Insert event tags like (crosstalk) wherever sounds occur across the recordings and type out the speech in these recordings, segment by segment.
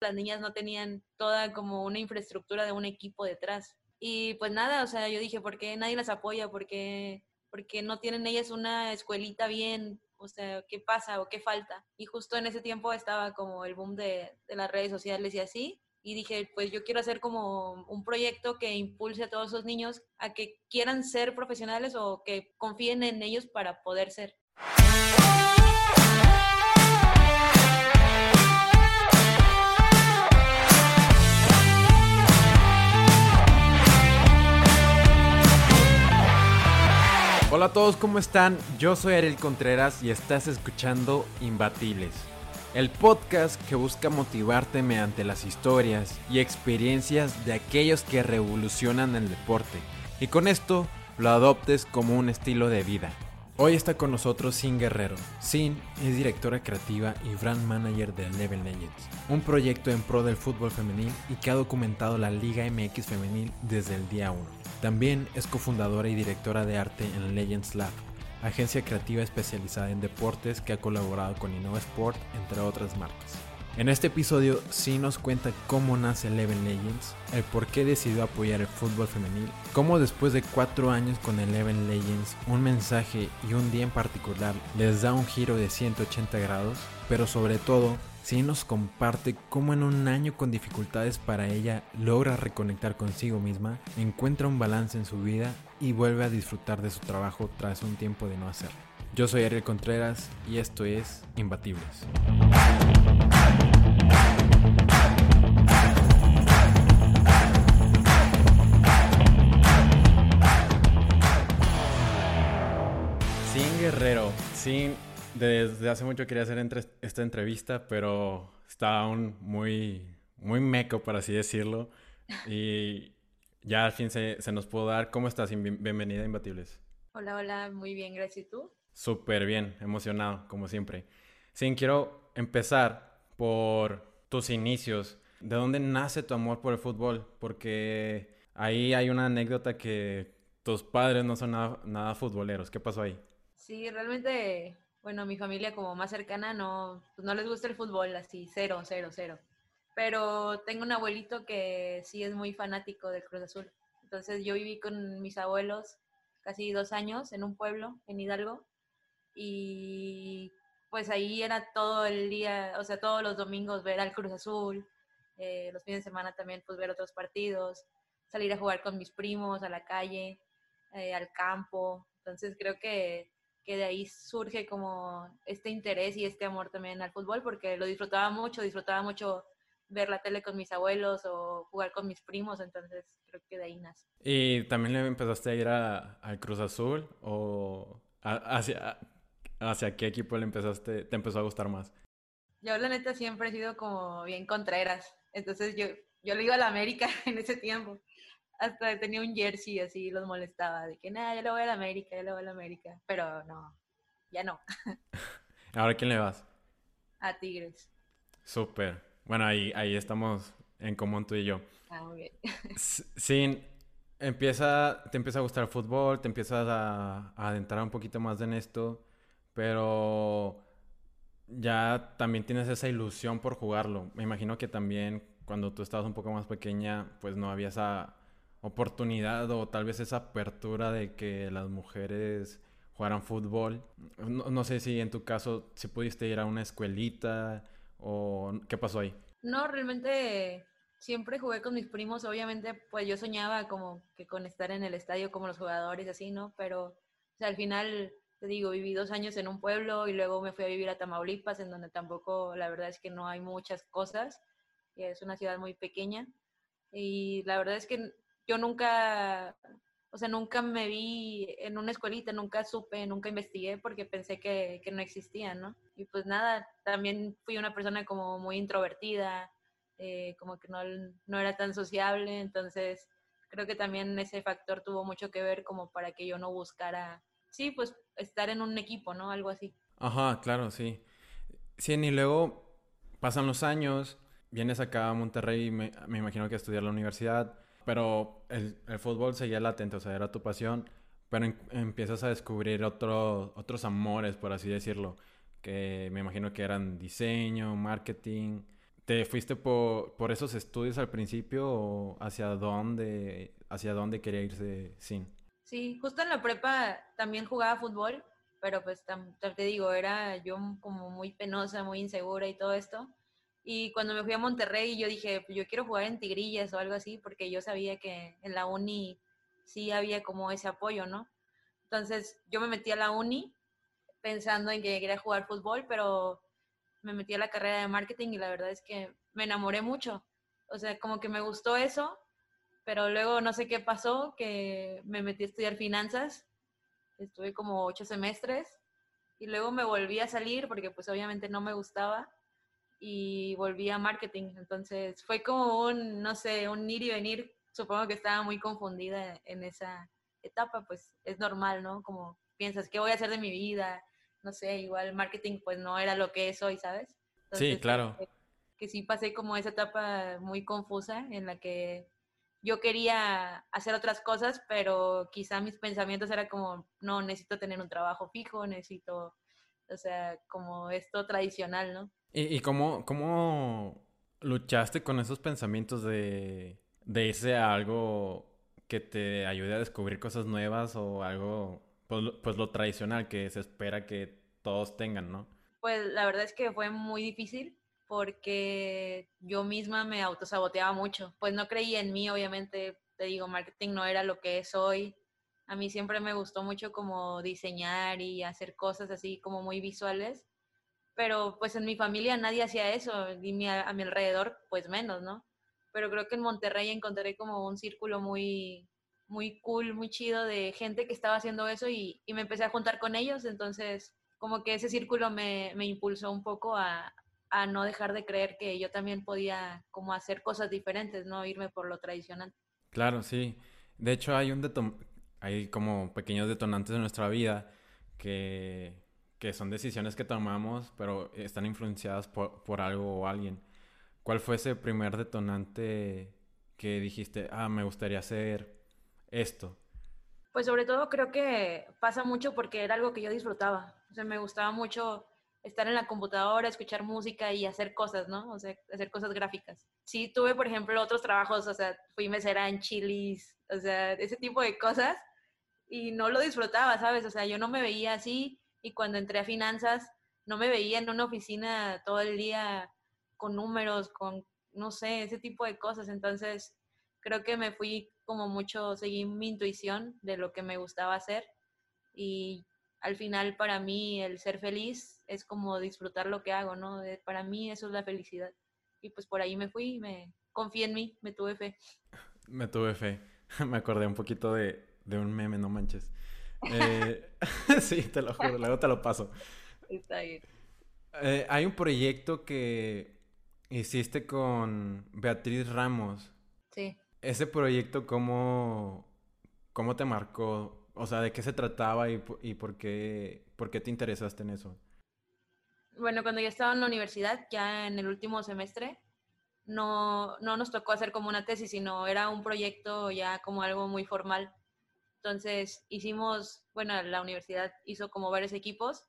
las niñas no tenían toda como una infraestructura de un equipo detrás. Y pues nada, o sea, yo dije, ¿por qué nadie las apoya? ¿Por qué, porque no tienen ellas una escuelita bien? O sea, ¿qué pasa o qué falta? Y justo en ese tiempo estaba como el boom de, de las redes sociales y así. Y dije, pues yo quiero hacer como un proyecto que impulse a todos esos niños a que quieran ser profesionales o que confíen en ellos para poder ser. Hola a todos, ¿cómo están? Yo soy Ariel Contreras y estás escuchando Imbatibles, el podcast que busca motivarte mediante las historias y experiencias de aquellos que revolucionan el deporte y con esto lo adoptes como un estilo de vida. Hoy está con nosotros Sin Guerrero. Sin es directora creativa y brand manager de Eleven Legends, un proyecto en pro del fútbol femenil y que ha documentado la Liga MX femenil desde el día 1. También es cofundadora y directora de arte en Legends Lab, agencia creativa especializada en deportes que ha colaborado con Innova Sport, entre otras marcas. En este episodio sí nos cuenta cómo nace Eleven Legends, el por qué decidió apoyar el fútbol femenil, cómo después de cuatro años con Eleven Legends, un mensaje y un día en particular les da un giro de 180 grados, pero sobre todo sí nos comparte cómo en un año con dificultades para ella logra reconectar consigo misma, encuentra un balance en su vida y vuelve a disfrutar de su trabajo tras un tiempo de no hacerlo. Yo soy Ariel Contreras y esto es Imbatibles. Sin desde hace mucho quería hacer entre, esta entrevista, pero estaba aún muy, muy meco, por así decirlo. Y ya al fin se, se nos pudo dar. ¿Cómo estás? Bienvenida a Imbatibles. Hola, hola, muy bien, gracias. ¿Y tú? Súper bien, emocionado, como siempre. Sin, quiero empezar por tus inicios. ¿De dónde nace tu amor por el fútbol? Porque ahí hay una anécdota que tus padres no son nada, nada futboleros. ¿Qué pasó ahí? Sí, realmente bueno, mi familia como más cercana no, pues, no les gusta el fútbol, así, cero, cero, cero. Pero tengo un abuelito que sí es muy fanático del Cruz Azul. Entonces yo viví con mis abuelos casi dos años en un pueblo, en Hidalgo, y pues ahí era todo el día, o sea, todos los domingos ver al Cruz Azul, eh, los fines de semana también pues ver otros partidos, salir a jugar con mis primos a la calle, eh, al campo. Entonces creo que que de ahí surge como este interés y este amor también al fútbol, porque lo disfrutaba mucho, disfrutaba mucho ver la tele con mis abuelos o jugar con mis primos, entonces creo que de ahí nace. ¿Y también le empezaste a ir al Cruz Azul o hacia, hacia qué equipo le empezaste, te empezó a gustar más? Yo la neta siempre he sido como bien contreras, entonces yo, yo le iba a la América (laughs) en ese tiempo hasta tenía un jersey así, los molestaba, de que nada, ya le voy a la América, ya le voy a la América, pero no, ya no. (laughs) ¿Ahora quién le vas? A Tigres. Súper. Bueno, ahí, ahí estamos en común tú y yo. Ah, muy bien. (laughs) Sin, empieza, te empieza a gustar el fútbol, te empiezas a, a adentrar un poquito más en esto, pero ya también tienes esa ilusión por jugarlo. Me imagino que también cuando tú estabas un poco más pequeña, pues no había esa oportunidad o tal vez esa apertura de que las mujeres jugaran fútbol. No, sé si en tu caso si pudiste ir a una escuelita o qué pasó ahí. No, realmente siempre jugué con mis primos, obviamente pues yo soñaba como que con estar en el estadio como los jugadores así, ¿no? Pero al final, te digo, viví dos años en un pueblo y luego me fui a vivir a Tamaulipas, en donde tampoco, la verdad es que no hay muchas cosas, es una ciudad muy pequeña. Y la verdad es que yo nunca, o sea, nunca me vi en una escuelita, nunca supe, nunca investigué porque pensé que, que no existían, ¿no? Y pues nada, también fui una persona como muy introvertida, eh, como que no, no era tan sociable, entonces creo que también ese factor tuvo mucho que ver como para que yo no buscara, sí, pues estar en un equipo, ¿no? Algo así. Ajá, claro, sí. Sí, y luego pasan los años, vienes acá a Monterrey, me, me imagino que a estudiar la universidad, pero el, fútbol seguía latente, o sea, era tu pasión, pero empiezas a descubrir otro, otros amores, por así decirlo, que me imagino que eran diseño, marketing. ¿Te fuiste por, por esos estudios al principio o hacia dónde, hacia dónde quería irse Sin? Sí, justo en la prepa también jugaba fútbol, pero pues te digo, era yo como muy penosa, muy insegura y todo esto. Y cuando me fui a Monterrey, yo dije, yo quiero jugar en Tigrillas o algo así, porque yo sabía que en la uni sí había como ese apoyo, ¿no? Entonces yo me metí a la uni pensando en que quería jugar fútbol, pero me metí a la carrera de marketing y la verdad es que me enamoré mucho. O sea, como que me gustó eso, pero luego no sé qué pasó, que me metí a estudiar finanzas. Estuve como ocho semestres y luego me volví a salir porque pues obviamente no me gustaba y volví a marketing. Entonces fue como un, no sé, un ir y venir. Supongo que estaba muy confundida en esa etapa, pues es normal, ¿no? Como piensas, ¿qué voy a hacer de mi vida? no sé, igual marketing pues no era lo que es hoy, ¿sabes? sí, claro. Que, que, sí pasé como esa etapa muy confusa en la que yo quería hacer otras cosas, pero quizá mis pensamientos eran como, no, necesito tener un trabajo fijo, necesito, o sea, como esto tradicional, ¿no? ¿Y, y cómo, cómo luchaste con esos pensamientos de, de irse a algo que te ayude a descubrir cosas nuevas o algo pues, pues, lo tradicional que se espera que todos tengan, ¿no? Pues la verdad es que fue muy difícil porque yo misma me autosaboteaba mucho. Pues no creía en mí, obviamente, te digo, marketing no era lo que es hoy. A mí siempre me gustó mucho como diseñar y hacer cosas así como muy visuales, pero pues en mi familia nadie hacía eso y a mi alrededor pues menos, ¿no? Pero creo que en Monterrey encontré como un círculo muy, muy cool, muy chido de gente que estaba haciendo eso y, me empecé a juntar con ellos, entonces como que ese círculo me, impulsó un poco a, no dejar de creer que yo también podía como hacer cosas diferentes, no irme por lo tradicional. Claro, sí. De hecho hay un hay como pequeños detonantes de nuestra vida que, que son decisiones que tomamos, pero están influenciadas por, por algo o alguien. ¿Cuál fue ese primer detonante que dijiste, ah, me gustaría hacer esto? Pues sobre todo creo que pasa mucho porque era algo que yo disfrutaba. O sea, me gustaba mucho estar en la computadora, escuchar música y hacer cosas, ¿no? O sea, hacer cosas gráficas. Sí, tuve, por ejemplo, otros trabajos, o sea, fui mesera en chilis, o sea, ese tipo de cosas y no lo disfrutaba, ¿sabes? O sea, yo no me veía así y cuando entré a finanzas no me veía en una oficina todo el día con números, con, no sé, ese tipo de cosas. Entonces, creo que me fui como mucho seguí mi intuición de lo que me gustaba hacer y al final para mí el ser feliz es como disfrutar lo que hago, ¿no? Para mí eso es la felicidad. Y pues por ahí me fui, me confié en mí, me tuve fe. Me tuve fe. (laughs) Me acordé un poquito de, un meme, no manches. Eh, (laughs) sí, te lo juro, luego te lo paso. Está bien. Eh, hay un proyecto que hiciste con Beatriz Ramos. Sí ese proyecto, ¿cómo, ¿cómo te marcó? O sea, ¿de qué se trataba y, y por, qué, por qué te interesaste en eso? Bueno, cuando yo estaba en la universidad, ya en el último semestre, no, no nos tocó hacer como una tesis, sino era un proyecto ya como algo muy formal. Entonces hicimos, bueno, la universidad hizo como varios equipos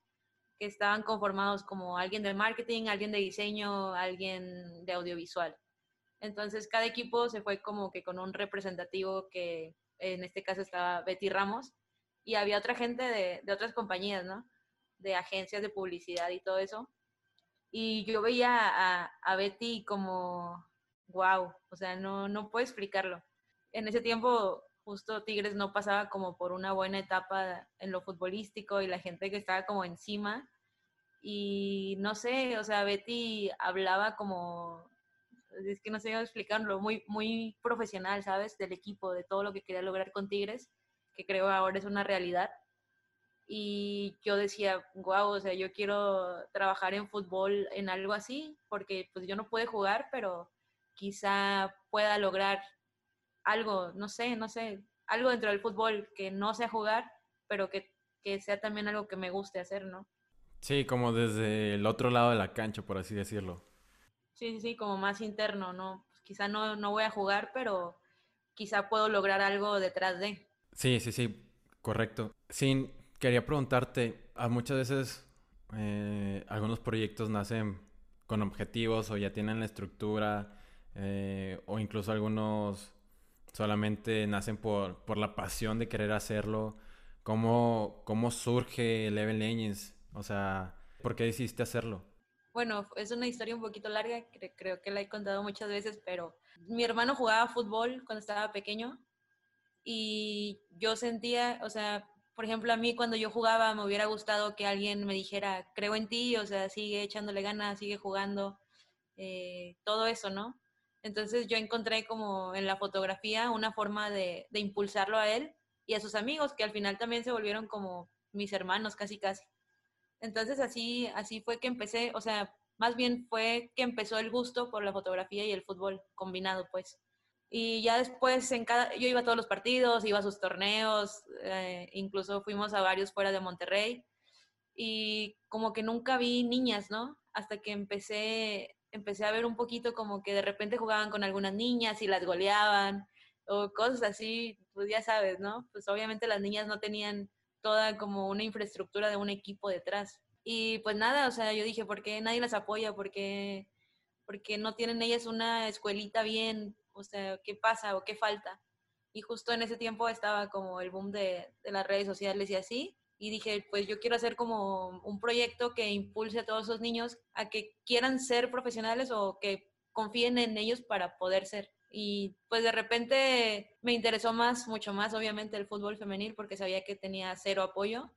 que estaban conformados como alguien de marketing, alguien de diseño, alguien de audiovisual. Entonces cada equipo se fue como que con un representativo que en este caso estaba Betty Ramos y había otra gente de, otras compañías, ¿no? De agencias de publicidad y todo eso. Y yo veía a, Betty como, wow, o sea, no, no puedo explicarlo. En ese tiempo justo Tigres no pasaba como por una buena etapa en lo futbolístico y la gente que estaba como encima. Y no sé, o sea, Betty hablaba como es que no sé cómo explicarlo, muy, muy profesional, ¿sabes? Del equipo, de todo lo que quería lograr con Tigres, que creo ahora es una realidad. Y yo decía, wow, o sea, yo quiero trabajar en fútbol en algo así, porque pues yo no pude jugar, pero quizá pueda lograr algo, no sé, no sé, algo dentro del fútbol que no sea jugar, pero que, que sea también algo que me guste hacer, ¿no? Sí, como desde el otro lado de la cancha, por así decirlo. Sí, sí, sí, como más interno, ¿no? Pues quizá no, no voy a jugar, pero quizá puedo lograr algo detrás de. Sí, sí, sí, correcto. Sí, quería preguntarte, a muchas veces eh, algunos proyectos nacen con objetivos o ya tienen la estructura eh, o incluso algunos solamente nacen por, por la pasión de querer hacerlo. ¿Cómo, cómo surge Eleven Legends? O sea, ¿por qué decidiste hacerlo? Bueno, es una historia un poquito larga, creo que la he contado muchas veces, pero mi hermano jugaba fútbol cuando estaba pequeño y yo sentía, o sea, por ejemplo, a mí cuando yo jugaba me hubiera gustado que alguien me dijera, creo en ti, o sea, sigue echándole ganas, sigue jugando, eh, todo eso, ¿no? Entonces yo encontré como en la fotografía una forma de, impulsarlo a él y a sus amigos, que al final también se volvieron como mis hermanos, casi casi. Entonces así, así fue que empecé, o sea, más bien fue que empezó el gusto por la fotografía y el fútbol combinado, pues. Y ya después, en cada, yo iba a todos los partidos, iba a sus torneos, eh, incluso fuimos a varios fuera de Monterrey. Y como que nunca vi niñas, ¿no? Hasta que empecé, empecé a ver un poquito como que de repente jugaban con algunas niñas y las goleaban o cosas así, pues ya sabes, ¿no? Pues obviamente las niñas no tenían toda como una infraestructura de un equipo detrás. Y pues nada, o sea, yo dije, ¿por qué nadie las apoya? ¿Por qué, porque no tienen ellas una escuelita bien? O sea, ¿qué pasa o qué falta? Y justo en ese tiempo estaba como el boom de, de las redes sociales y así. Y dije, pues yo quiero hacer como un proyecto que impulse a todos esos niños a que quieran ser profesionales o que confíen en ellos para poder ser. Y pues de repente me interesó más, mucho más, obviamente, el fútbol femenil porque sabía que tenía cero apoyo.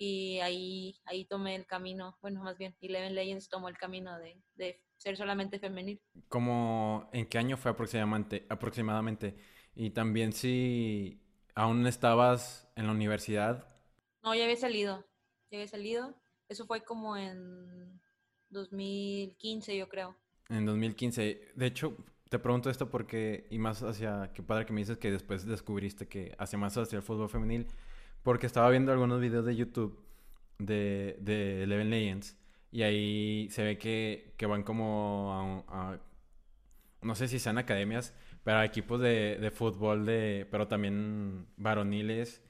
Y ahí, ahí tomé el camino, bueno, más bien, Eleven Legends tomó el camino de, de ser solamente femenil. ¿Cómo, en qué año fue aproximadamente, aproximadamente? Y también si aún estabas en la universidad. No, ya había salido, ya había salido. Eso fue como en 2015, yo creo. En 2015. De hecho, te pregunto esto porque, y más hacia, qué padre que me dices que después descubriste que hace más hacia el fútbol femenil, porque estaba viendo algunos videos de YouTube de, de Eleven Legends y ahí se ve que, que van como a, no sé si sean academias, pero a equipos de, de fútbol, de, pero también varoniles.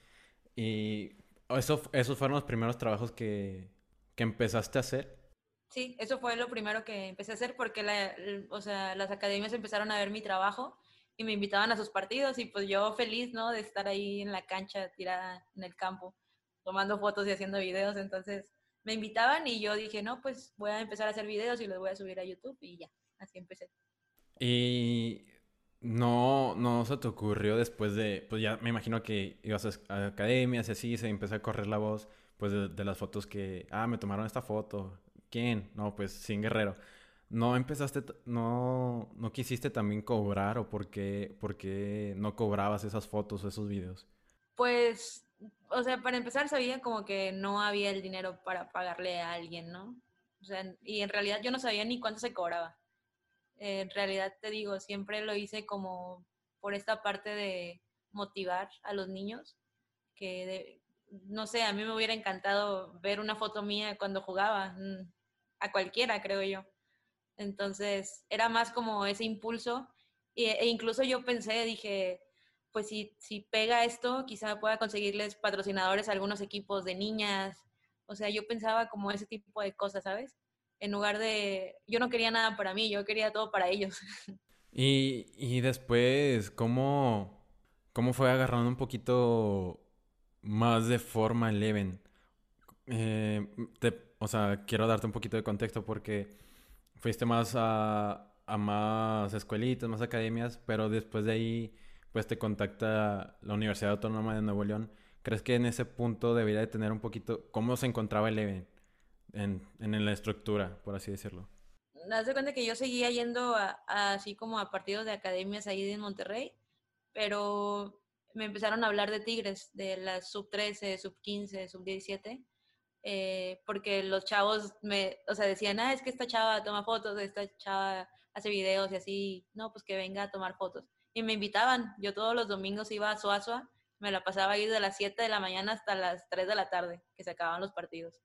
Y eso, esos fueron los primeros trabajos que, que empezaste a hacer. Sí, eso fue lo primero que empecé a hacer porque la, o sea, las academias empezaron a ver mi trabajo y me invitaban a sus partidos y pues yo feliz, ¿no? De estar ahí en la cancha tirada en el campo, tomando fotos y haciendo videos. Entonces me invitaban y yo dije, no, pues voy a empezar a hacer videos y los voy a subir a YouTube y ya, así empecé. Y no, no se te ocurrió después de, pues ya me imagino que ibas a academias y así, se empezó a correr la voz, pues de, las fotos que, ah, me tomaron esta foto, ¿Quién? No, pues sin Guerrero. ¿No empezaste, no, no quisiste también cobrar o por qué, por qué no cobrabas esas fotos o esos videos? Pues, o sea, para empezar sabía como que no había el dinero para pagarle a alguien, ¿no? O sea, y en realidad yo no sabía ni cuánto se cobraba. En realidad te digo, siempre lo hice como por esta parte de motivar a los niños, que no sé, a mí me hubiera encantado ver una foto mía cuando jugaba. Mm, a cualquiera, creo yo. Entonces, era más como ese impulso. E, incluso yo pensé, dije, pues si, si pega esto, quizá pueda conseguirles patrocinadores a algunos equipos de niñas. O sea, yo pensaba como ese tipo de cosas, ¿sabes? En lugar de, yo no quería nada para mí, yo quería todo para ellos. (laughs) Y, y después, ¿cómo, ¿cómo fue agarrando un poquito más de forma Eleven? Eh, te, o sea, quiero darte un poquito de contexto porque fuiste más a, a más escuelitas, más academias, pero después de ahí, pues te contacta la Universidad Autónoma de Nuevo León. ¿Crees que en ese punto debería de tener un poquito, cómo se encontraba el en, en la estructura, por así decirlo? das de cuenta que yo seguía yendo así como a partidos de academias ahí en Monterrey, pero me empezaron a hablar de Tigres, de las sub 13, sub 15, sub 17 eh, porque los chavos me, o sea, decían, ah, es que esta chava toma fotos, esta chava hace videos y así, no, pues que venga a tomar fotos. Y me invitaban, yo todos los domingos iba a Suazua, me la pasaba ahí de las 7 de la mañana hasta las 3 de la tarde, que se acababan los partidos,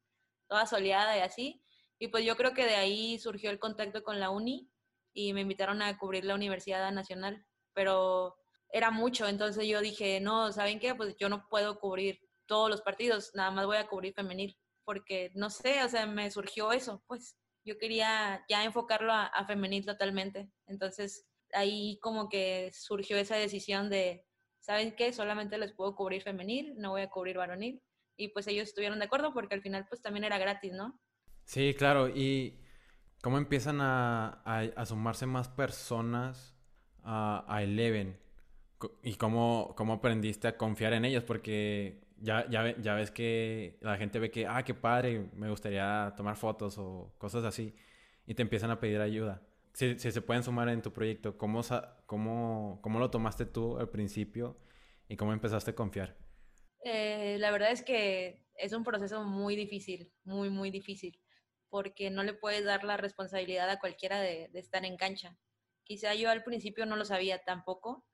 toda soleada y así. Y pues yo creo que de ahí surgió el contacto con la uni y me invitaron a cubrir la Universidad Nacional, pero era mucho, entonces yo dije, no, ¿saben qué? Pues yo no puedo cubrir todos los partidos, nada más voy a cubrir femenil porque no sé, o sea, me surgió eso, pues. Yo quería ya enfocarlo a, a femenil totalmente. Entonces ahí como que surgió esa decisión de, ¿saben qué? Solamente les puedo cubrir femenil, no voy a cubrir varonil. Y pues ellos estuvieron de acuerdo porque al final pues también era gratis, ¿no? Sí, claro. ¿Y cómo empiezan a, a, sumarse más personas a, a Eleven? ¿Y cómo, cómo aprendiste a confiar en ellos? Porque ya, ya, ya ves que la gente ve que, ah, qué padre, me gustaría tomar fotos o cosas así. Y te empiezan a pedir ayuda si, se pueden sumar en tu proyecto, ¿cómo, cómo, cómo lo tomaste tú al principio y cómo empezaste a confiar? Eh, la verdad es que es un proceso muy difícil, muy, muy difícil, porque no le puedes dar la responsabilidad a cualquiera de, de estar en cancha. Quizá yo al principio no lo sabía tampoco,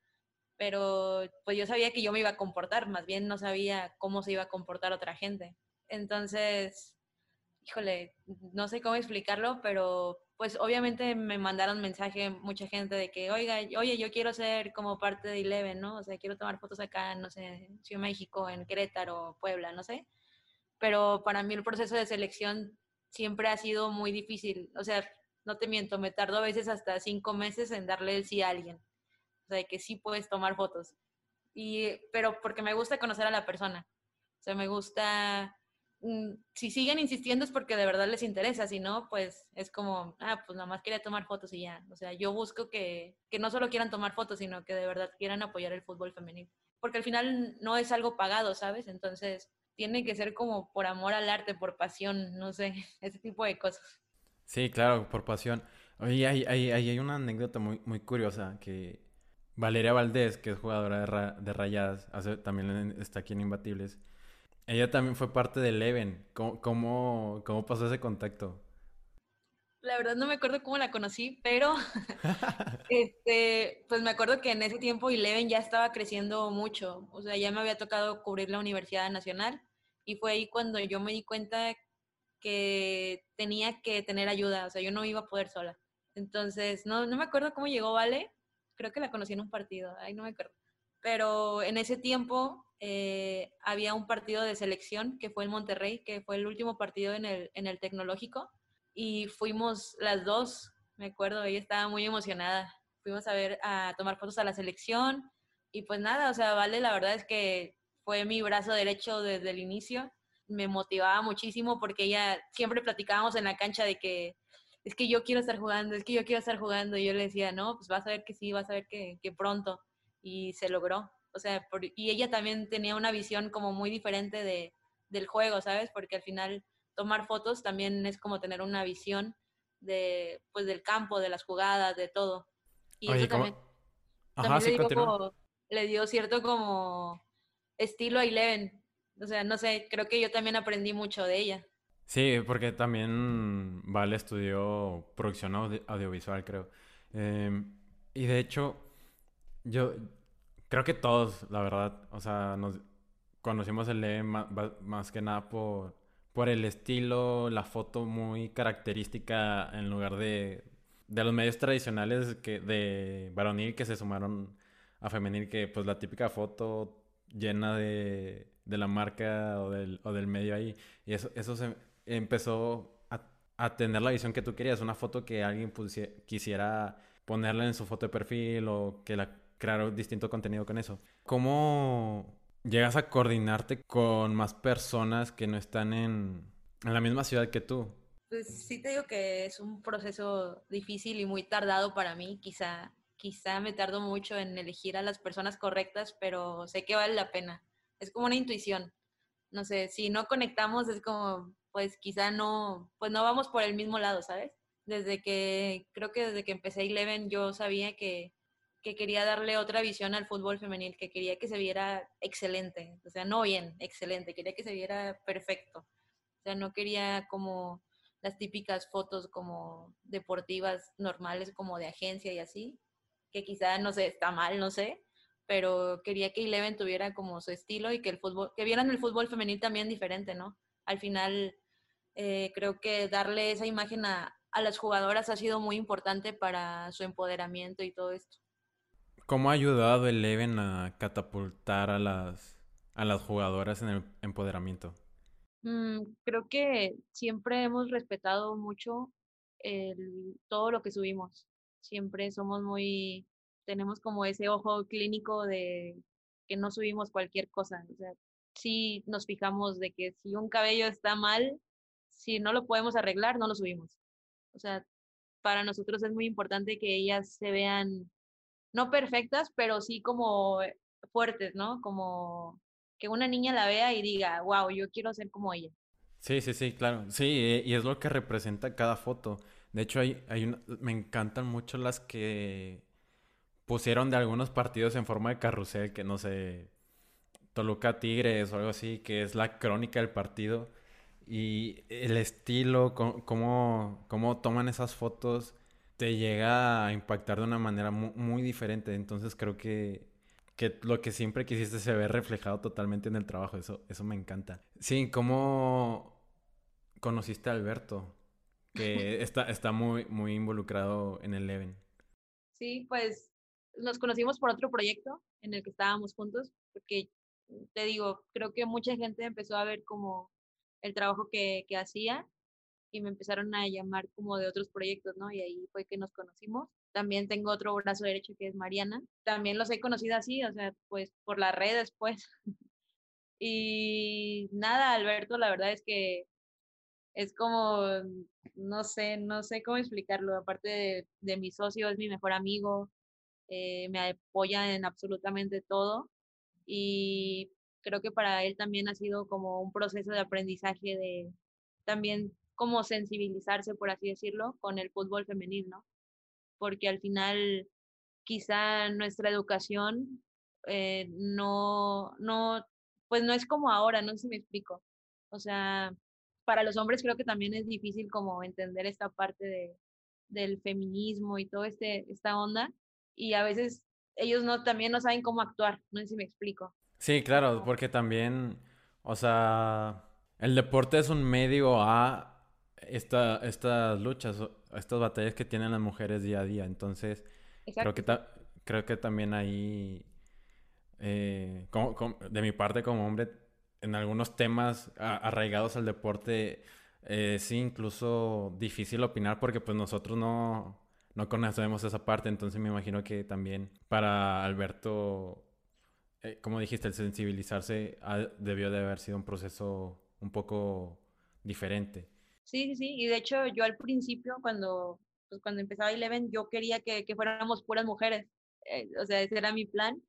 pero pues yo sabía que yo me iba a comportar, más bien no sabía cómo se iba a comportar otra gente. Entonces, híjole, no sé cómo explicarlo, pero pues obviamente me mandaron mensaje mucha gente de que, oiga, oye, yo quiero ser como parte de Eleven, ¿no? O sea, quiero tomar fotos acá, no sé, en Ciudad México, en Querétaro, Puebla, no sé. Pero para mí el proceso de selección siempre ha sido muy difícil. O sea, no te miento, me tardó a veces hasta cinco meses en darle el sí a alguien. O sea, que sí puedes tomar fotos. Y, pero porque me gusta conocer a la persona. O sea, me gusta si siguen insistiendo es porque de verdad les interesa, si no, pues es como, ah, pues nada más quería tomar fotos y ya. O sea, yo busco que, que no solo quieran tomar fotos, sino que de verdad quieran apoyar el fútbol femenino. Porque al final no es algo pagado, ¿sabes? Entonces tiene que ser como por amor al arte, por pasión, no sé, (laughs) ese tipo de cosas. Sí, claro, por pasión. Oye, hay, hay, hay una anécdota muy, muy curiosa que Valeria Valdés, que es jugadora de, de Rayadas, hace, también está aquí en Imbatibles, ella también fue parte del Eleven. ¿Cómo, cómo, pasó ese contacto? La verdad no me acuerdo cómo la conocí, pero (laughs) este, pues me acuerdo que en ese tiempo Eleven ya estaba creciendo mucho. O sea, ya me había tocado cubrir la Universidad Nacional y fue ahí cuando yo me di cuenta que tenía que tener ayuda. O sea, yo no iba a poder sola. Entonces, no, no me acuerdo cómo llegó Vale. Creo que la conocí en un partido. Ay, no me acuerdo. Pero en ese tiempo eh, había un partido de selección que fue en Monterrey, que fue el último partido en el, en el tecnológico, y fuimos las dos, me acuerdo, ella estaba muy emocionada. Fuimos a ver, a tomar fotos a la selección, y pues nada, o sea, Vale, la verdad es que fue mi brazo derecho desde el inicio. Me motivaba muchísimo porque ella siempre platicábamos en la cancha de que es que yo quiero estar jugando, es que yo quiero estar jugando. Y yo le decía, no, pues vas a ver que sí, vas a ver que, que pronto. Y se logró. O sea, y ella también tenía una visión como muy diferente de, del juego, ¿sabes? Porque al final tomar fotos también es como tener una visión de, pues, del campo, de las jugadas, de todo. Y eso también, le, dio cierto como estilo a Eleven. O sea, no sé, creo que yo también aprendí mucho de ella. Sí, porque también Vale estudió producción audiovisual, creo. Em, y de hecho, yo, Creo que todos, la verdad. O sea, nos conocimos el E más, que nada por, por el estilo, la foto muy característica en lugar de, de los medios tradicionales que, de varonil que se sumaron a femenil, que pues la típica foto llena de, de la marca o del, o del medio ahí. Y eso, eso se empezó a, tener la visión que tú querías, una foto que alguien quisiera ponerla en su foto de perfil o que la crear distinto contenido con eso. ¿Cómo llegas a coordinarte con más personas que no están en, en la misma ciudad que tú? Pues sí te digo que es un proceso difícil y muy tardado para mí. Quizá, quizá me tardo mucho en elegir a las personas correctas, pero sé que vale la pena. Es como una intuición. No sé, si no conectamos es como, pues quizá no, pues no vamos por el mismo lado, ¿sabes? Desde que, creo que desde que empecé Eleven yo sabía que que quería darle otra visión al fútbol femenil, que quería que se viera excelente, o sea, no bien, excelente, quería que se viera perfecto. O sea, no quería como las típicas fotos como deportivas normales, como de agencia y así, que quizá, no sé, está mal, no sé, pero quería que Eleven tuviera como su estilo y que el fútbol, que vieran el fútbol femenil también diferente, ¿no? Al final, eh, creo que darle esa imagen a, a las jugadoras ha sido muy importante para su empoderamiento y todo esto. ¿Cómo ha ayudado el Eleven a catapultar a las, a las jugadoras en el empoderamiento? Mm, creo que siempre hemos respetado mucho todo lo que subimos. Siempre somos muy, tenemos como ese ojo clínico de que no subimos cualquier cosa. O sea, sí nos fijamos de que si un cabello está mal, si no lo podemos arreglar, no lo subimos. O sea, para nosotros es muy importante que ellas se vean, no perfectas, pero sí como fuertes, ¿no? Como que una niña la vea y diga, wow, yo quiero ser como ella. Sí, sí, sí, claro. Sí, eh, y es lo que representa cada foto. De hecho, hay, hay me encantan mucho las que pusieron de algunos partidos en forma de carrusel, que no sé, Toluca Tigres o algo así, que es la crónica del partido. Y el estilo, cómo, cómo toman esas fotos, te llega a impactar de una manera muy, muy diferente. Entonces creo que que lo que siempre quisiste se ve reflejado totalmente en el trabajo. Eso, eso me encanta. Sí, ¿cómo conociste a Alberto? Que (laughs) está, está muy, muy involucrado en el Leven. Sí, pues nos conocimos por otro proyecto en el que estábamos juntos, porque te digo, creo que mucha gente empezó a ver como el trabajo que, que hacía y me empezaron a llamar como de otros proyectos, ¿no? Y ahí fue que nos conocimos. También tengo otro brazo derecho que es Mariana. También los he conocido así, o sea, pues por las redes, pues. (laughs) y nada, Alberto, la verdad es que es como, no sé, no sé cómo explicarlo. Aparte de, mi socio, es mi mejor amigo, eh, me apoya en absolutamente todo. Y creo que para él también ha sido como un proceso de aprendizaje de también como sensibilizarse, por así decirlo, con el fútbol femenil, ¿no? porque al final quizá nuestra educación eh, no, no, pues no es como ahora, no sé si me explico. O sea, para los hombres creo que también es difícil como entender esta parte de, del feminismo y todo este, esta onda, y a veces ellos no, también no saben cómo actuar, no sé si me explico. Sí, claro, porque también, o sea, el deporte es un medio a esta, estas luchas, estas batallas que tienen las mujeres día a día. Entonces, creo que, creo que también ahí, eh, de mi parte como hombre, en algunos temas arraigados al deporte, eh, sí, incluso difícil opinar porque pues nosotros no, no conocemos esa parte. Entonces me imagino que también para Alberto, eh, como dijiste, el sensibilizarse debió de haber sido un proceso un poco diferente. Sí, sí, sí. Y de hecho, yo al principio, cuando, pues, cuando empezaba Eleven, yo quería que, que fuéramos puras mujeres. Eh, o sea, ese era mi plan.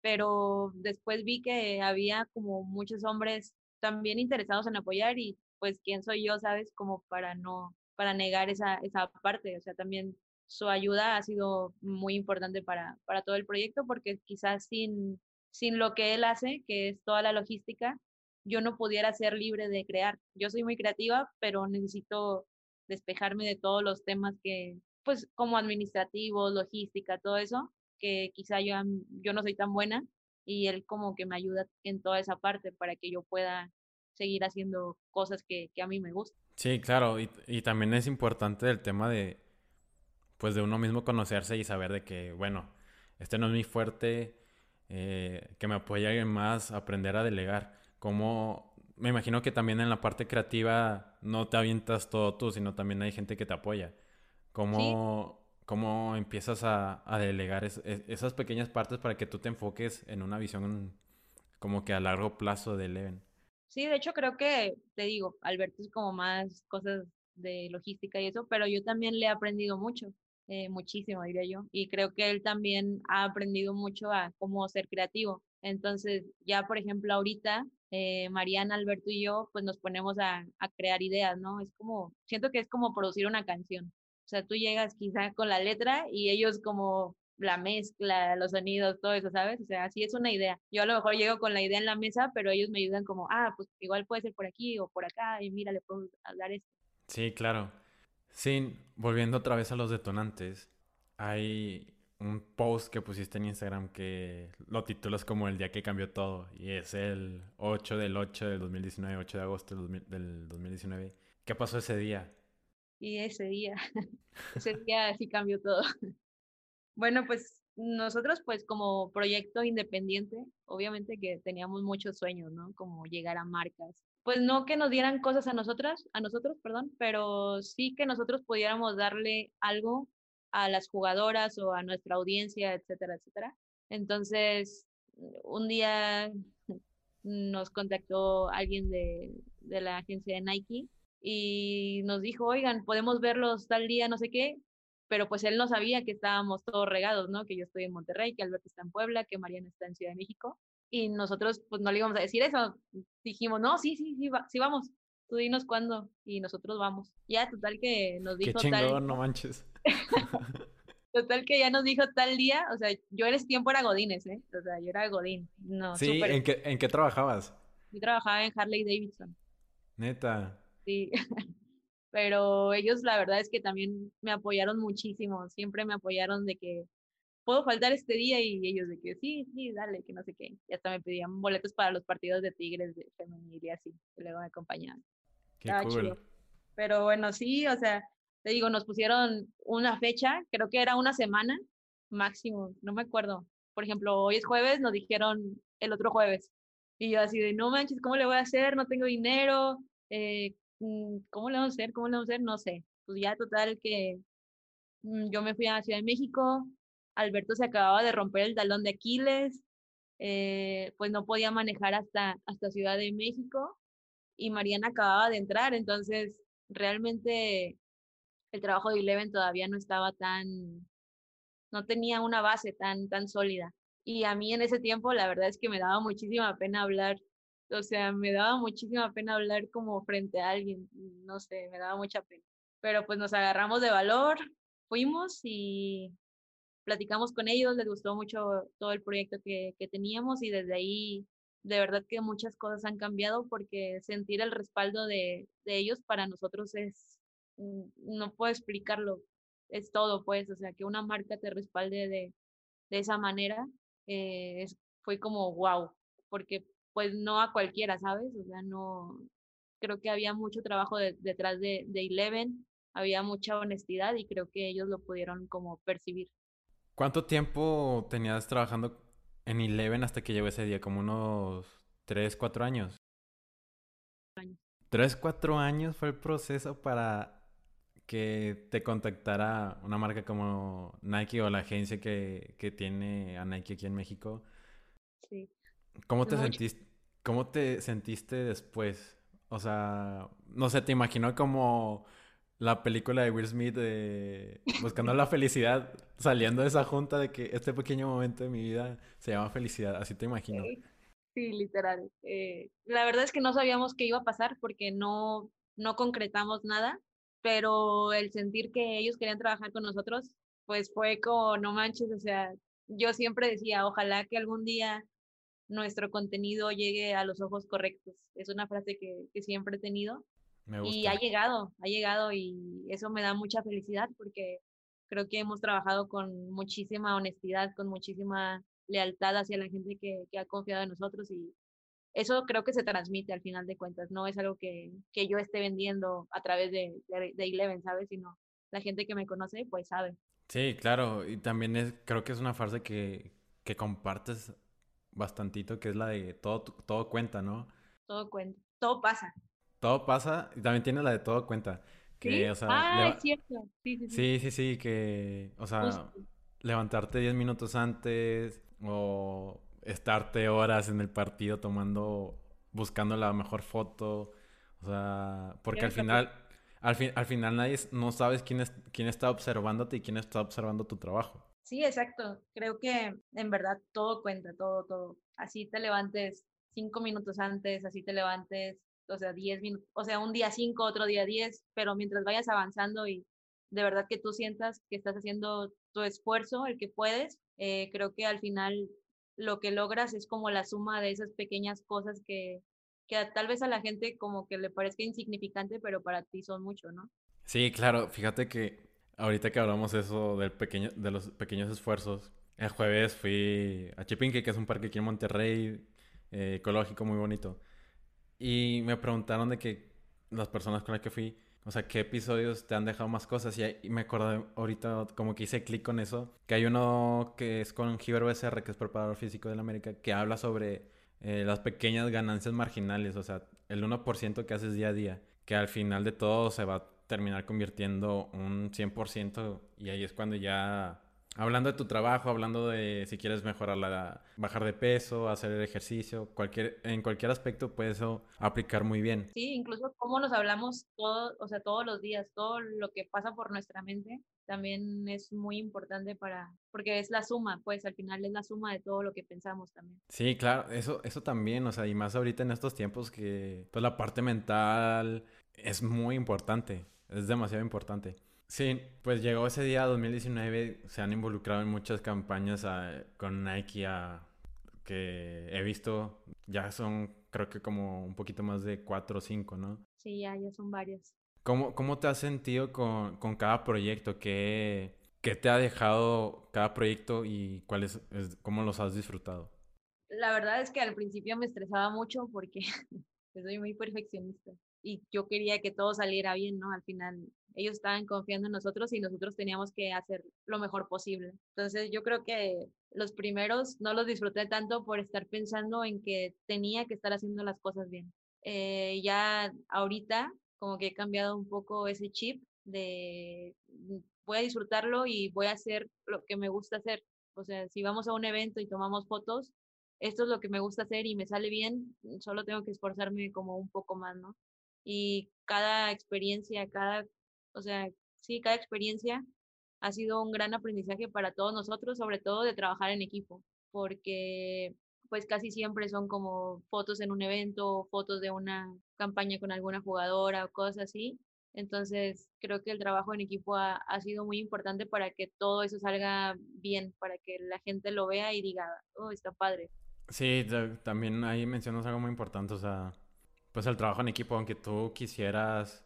Pero después vi que había como muchos hombres también interesados en apoyar y pues quién soy yo, ¿sabes? Como para no, para negar esa, esa parte. O sea, también su ayuda ha sido muy importante para, para todo el proyecto porque quizás sin, sin lo que él hace, que es toda la logística, yo no pudiera ser libre de crear. Yo soy muy creativa, pero necesito despejarme de todos los temas que, pues, como administrativos, logística, todo eso, que quizá yo, yo no soy tan buena y él como que me ayuda en toda esa parte para que yo pueda seguir haciendo cosas que, que a mí me gustan. Sí, claro, y, y, también es importante el tema de, pues, de uno mismo conocerse y saber de que, bueno, este no es mi fuerte, eh, que me apoye alguien más, aprender a delegar como me imagino que también en la parte creativa no te avientas todo tú, sino también hay gente que te apoya. ¿Cómo, cómo empiezas a, a delegar esas pequeñas partes para que tú te enfoques en una visión como que a largo plazo de Eleven? Sí, de hecho creo que, te digo, Alberto es como más cosas de logística y eso, pero yo también le he aprendido mucho, eh, muchísimo diría yo, y creo que él también ha aprendido mucho a cómo ser creativo. Entonces, ya por ejemplo, ahorita eh, Mariana, Alberto y yo, pues nos ponemos a, crear ideas, ¿no? Es como, siento que es como producir una canción. O sea, tú llegas quizá con la letra y ellos como la mezcla, los sonidos, todo eso, ¿sabes? O sea, así es una idea. Yo a lo mejor llego con la idea en la mesa, pero ellos me ayudan como, ah, pues igual puede ser por aquí o por acá y mira, le puedo dar esto. Sí, claro. Sí, volviendo otra vez a los detonantes, hay un post que pusiste en Instagram que lo titulas como el día que cambió todo y es el 8 del 8 del 2019, 8 de agosto del, 2019. ¿Qué pasó ese día? Y ese día, (laughs) ese día sí cambió todo. Bueno, pues nosotros pues como proyecto independiente, obviamente que teníamos muchos sueños, ¿no? Como llegar a marcas, pues no que nos dieran cosas a nosotras, a nosotros, perdón, pero sí que nosotros pudiéramos darle algo a las jugadoras o a nuestra audiencia, etcétera, etcétera. Entonces, un día nos contactó alguien de, de la agencia de Nike y nos dijo, oigan, podemos verlos tal día, no sé qué, pero pues él no sabía que estábamos todos regados, ¿no? Que yo estoy en Monterrey, que Alberto está en Puebla, que Mariana está en Ciudad de México, y nosotros pues no le íbamos a decir eso, dijimos, no, sí, sí, sí, sí vamos, tú dinos cuándo, y nosotros vamos. Ya, total que nos dijo Qué chingón, no manches. (laughs) (laughs) Total que ya nos dijo tal día, o sea, yo en ese tiempo era Godines, ¿eh? O sea, yo era Godín. No, sí, ¿en qué, ¿en qué trabajabas? Yo trabajaba en Harley Davidson. Neta. Sí, (laughs) pero ellos la verdad es que también me apoyaron muchísimo, siempre me apoyaron de que puedo faltar este día y ellos de que sí, sí, dale, que no sé qué. Y hasta me pedían boletos para los partidos de Tigres de femenil y así, que luego me acompañaban. Qué cool. Pero bueno, sí, o sea, te digo, nos pusieron una fecha, creo que era una semana máximo, no me acuerdo. Por ejemplo, hoy es jueves, nos dijeron el otro jueves. Y yo así de, no manches, ¿cómo le voy a hacer? No tengo dinero. Eh, mm, ¿Cómo le vamos a hacer? ¿Cómo le vamos a hacer? No sé. Pues ya total que mm, yo me fui a Ciudad de México. Alberto se acababa de romper el talón de Aquiles. Eh, pues no podía manejar hasta, hasta Ciudad de México. Y Mariana acababa de entrar. Entonces, realmente el trabajo de Eleven todavía no estaba tan, no tenía una base tan, tan sólida. Y a mí en ese tiempo la verdad es que me daba muchísima pena hablar, o sea, me daba muchísima pena hablar como frente a alguien, no sé, me daba mucha pena. Pero pues nos agarramos de valor, fuimos y platicamos con ellos, les gustó mucho todo el proyecto que, que teníamos y desde ahí de verdad que muchas cosas han cambiado porque sentir el respaldo de, de ellos para nosotros es, no puedo explicarlo, es todo, pues, o sea, que una marca te respalde de, de esa manera, eh, fue como wow, porque pues no a cualquiera, ¿sabes? O sea, no, creo que había mucho trabajo detrás de, de Eleven, había mucha honestidad y creo que ellos lo pudieron como percibir. ¿Cuánto tiempo tenías trabajando en Eleven hasta que llegó ese día? ¿Como unos 3, 4 años? años. ¿Tres, cuatro años fue el proceso para que te contactara una marca como Nike o la agencia que, que tiene a Nike aquí en México. Sí. ¿Cómo te, sentiste, ¿Cómo te sentiste después? O sea, no sé, te imaginó como la película de Will Smith de Buscando la Felicidad, saliendo de esa junta de que este pequeño momento de mi vida se llama felicidad, así te imagino. Sí, literal. Eh, la verdad es que no sabíamos qué iba a pasar porque no, no concretamos nada pero el sentir que ellos querían trabajar con nosotros, pues fue como, no manches, o sea, yo siempre decía, ojalá que algún día nuestro contenido llegue a los ojos correctos. Es una frase que, que siempre he tenido. Y ha llegado, ha llegado y eso me da mucha felicidad porque creo que hemos trabajado con muchísima honestidad, con muchísima lealtad hacia la gente que, que ha confiado en nosotros y eso creo que se transmite al final de cuentas, no es algo que, que yo esté vendiendo a través de, de, Eleven, ¿sabes? Sino la gente que me conoce, pues sabe. Sí, claro, y también es, creo que es una frase que, que compartes bastantito, que es la de todo, todo cuenta, ¿no? Todo cuenta, todo pasa. Todo pasa, y también tiene la de todo cuenta. Que, o sea, ah, es cierto. Sí sí, sí, sí, sí, que, o sea, levantarte 10 minutos antes o estarte horas en el partido tomando, buscando la mejor foto. O sea, porque al final, al, fin, al final nadie, no sabes quién, es, quién está observándote y quién está observando tu trabajo. Sí, exacto. Creo que en verdad todo cuenta, todo, todo. Así te levantes cinco minutos antes, así te levantes, o sea, diez minutos, o sea, un día cinco, otro día diez, pero mientras vayas avanzando y de verdad que tú sientas que estás haciendo tu esfuerzo, el que puedes, eh, creo que al final lo que logras es como la suma de esas pequeñas cosas que, que tal vez a la gente como que le parezca insignificante, pero para ti son mucho, ¿no? Sí, claro, fíjate que ahorita que hablamos eso del pequeño, de los pequeños esfuerzos, el jueves fui a Chipinque, que es un parque aquí en Monterrey, eh, ecológico, muy bonito. Y me preguntaron de que las personas con las que fui, o sea, ¿qué episodios te han dejado más cosas? Y, me acordé ahorita, como que hice clic con eso, que hay uno que es con Giver Becerra, que es preparador físico de la América, que habla sobre eh, las pequeñas ganancias marginales, o sea, el 1% que haces día a día, que al final de todo se va a terminar convirtiendo un 100% y ahí es cuando ya Hablando de tu trabajo, hablando de si quieres mejorar la, bajar de peso, hacer el ejercicio, cualquier, en cualquier aspecto puede eso aplicar muy bien. Sí, incluso cómo nos hablamos todo, o sea, todos los días, todo lo que pasa por nuestra mente también es muy importante para, porque es la suma, pues al final es la suma de todo lo que pensamos también. Sí, claro, eso, eso también, o sea, y más ahorita en estos tiempos que pues la parte mental es muy importante, es demasiado importante. Sí, pues llegó ese día 2019, se han involucrado en muchas campañas ah, con Nike ah, que he visto, ya son creo que como un poquito más de cuatro o cinco, ¿no? Sí, ya, ya son varias. ¿Cómo, cómo te has sentido con, con cada proyecto? ¿Qué, ¿Qué, te ha dejado cada proyecto y cuáles, cómo los has disfrutado? La verdad es que al principio me estresaba mucho porque (laughs) soy muy perfeccionista y yo quería que todo saliera bien, ¿no? Al final ellos estaban confiando en nosotros y nosotros teníamos que hacer lo mejor posible. Entonces yo creo que los primeros no los disfruté tanto por estar pensando en que tenía que estar haciendo las cosas bien. Eh, ya ahorita como que he cambiado un poco ese chip de mm, voy a disfrutarlo y voy a hacer lo que me gusta hacer. O sea, si vamos a un evento y tomamos fotos, esto es lo que me gusta hacer y me sale bien, solo tengo que esforzarme como un poco más, ¿no? Y cada experiencia, cada o sea, sí, cada experiencia ha sido un gran aprendizaje para todos nosotros, sobre todo de trabajar en equipo, porque pues casi siempre son como fotos en un evento, fotos de una campaña con alguna jugadora o cosas así. Entonces, creo que el trabajo en equipo ha, ha, sido muy importante para que todo eso salga bien, para que la gente lo vea y diga, oh, está padre. Sí, también ahí mencionas algo muy importante, o sea, pues el trabajo en equipo, aunque tú quisieras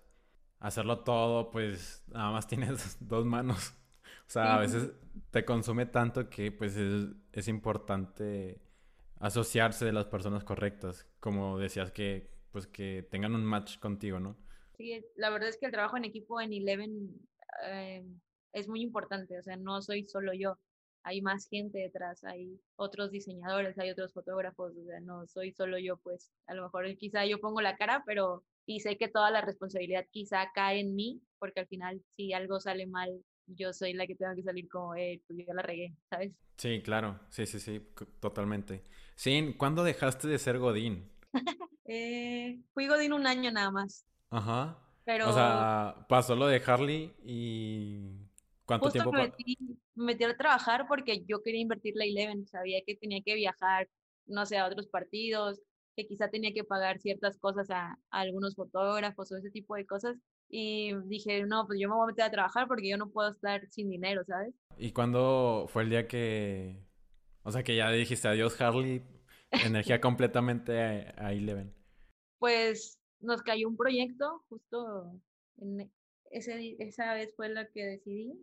hacerlo todo, pues nada más tienes (laughs) dos manos. O sea, a veces te consume tanto que pues es, es, importante asociarse de las personas correctas, como decías que pues que tengan un match contigo, ¿no? Sí, la verdad es que el trabajo en equipo en Eleven eh, es muy importante, o sea, no soy solo yo, hay más gente detrás, hay otros diseñadores, hay otros fotógrafos, o sea, no soy solo yo, pues a lo mejor quizá yo pongo la cara, pero y sé que toda la responsabilidad quizá cae en mí, porque al final si algo sale mal, yo soy la que tengo que salir como, eh, pues yo la regué, ¿sabes? Sí, claro, sí, sí, sí, totalmente. Sí, ¿cuándo dejaste de ser Godín? (laughs) eh, fui Godín un año nada más. Ajá. Pero... O sea, pasó lo de Harley y... ¿Cuánto tiempo? Me metí, me metí a trabajar porque yo quería invertir la Eleven, sabía que tenía que viajar, no sé, a otros partidos, que quizá tenía que pagar ciertas cosas a, algunos fotógrafos o ese tipo de cosas. Y dije, no, pues yo me voy a meter a trabajar porque yo no puedo estar sin dinero, ¿sabes? ¿Y cuándo fue el día que, o sea, que ya dijiste adiós Harley, energía (laughs) completamente a, Eleven? Pues nos cayó un proyecto, justo en ese, esa vez fue la que decidí,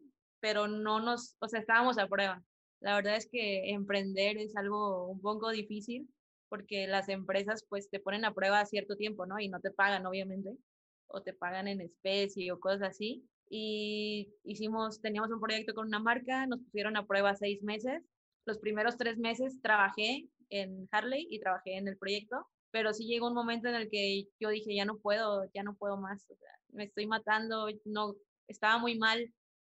pero no nos, o sea, estábamos a prueba. La verdad es que emprender es algo un poco difícil porque las empresas pues te ponen a prueba a cierto tiempo, ¿no? Y no te pagan, obviamente, o te pagan en especie o cosas así. Y hicimos, teníamos un proyecto con una marca, nos pusieron a prueba seis meses. Los primeros tres meses trabajé en Harley y trabajé en el proyecto, pero sí llegó un momento en el que yo dije, ya no puedo, ya no puedo más, o sea, me estoy matando, no, estaba muy mal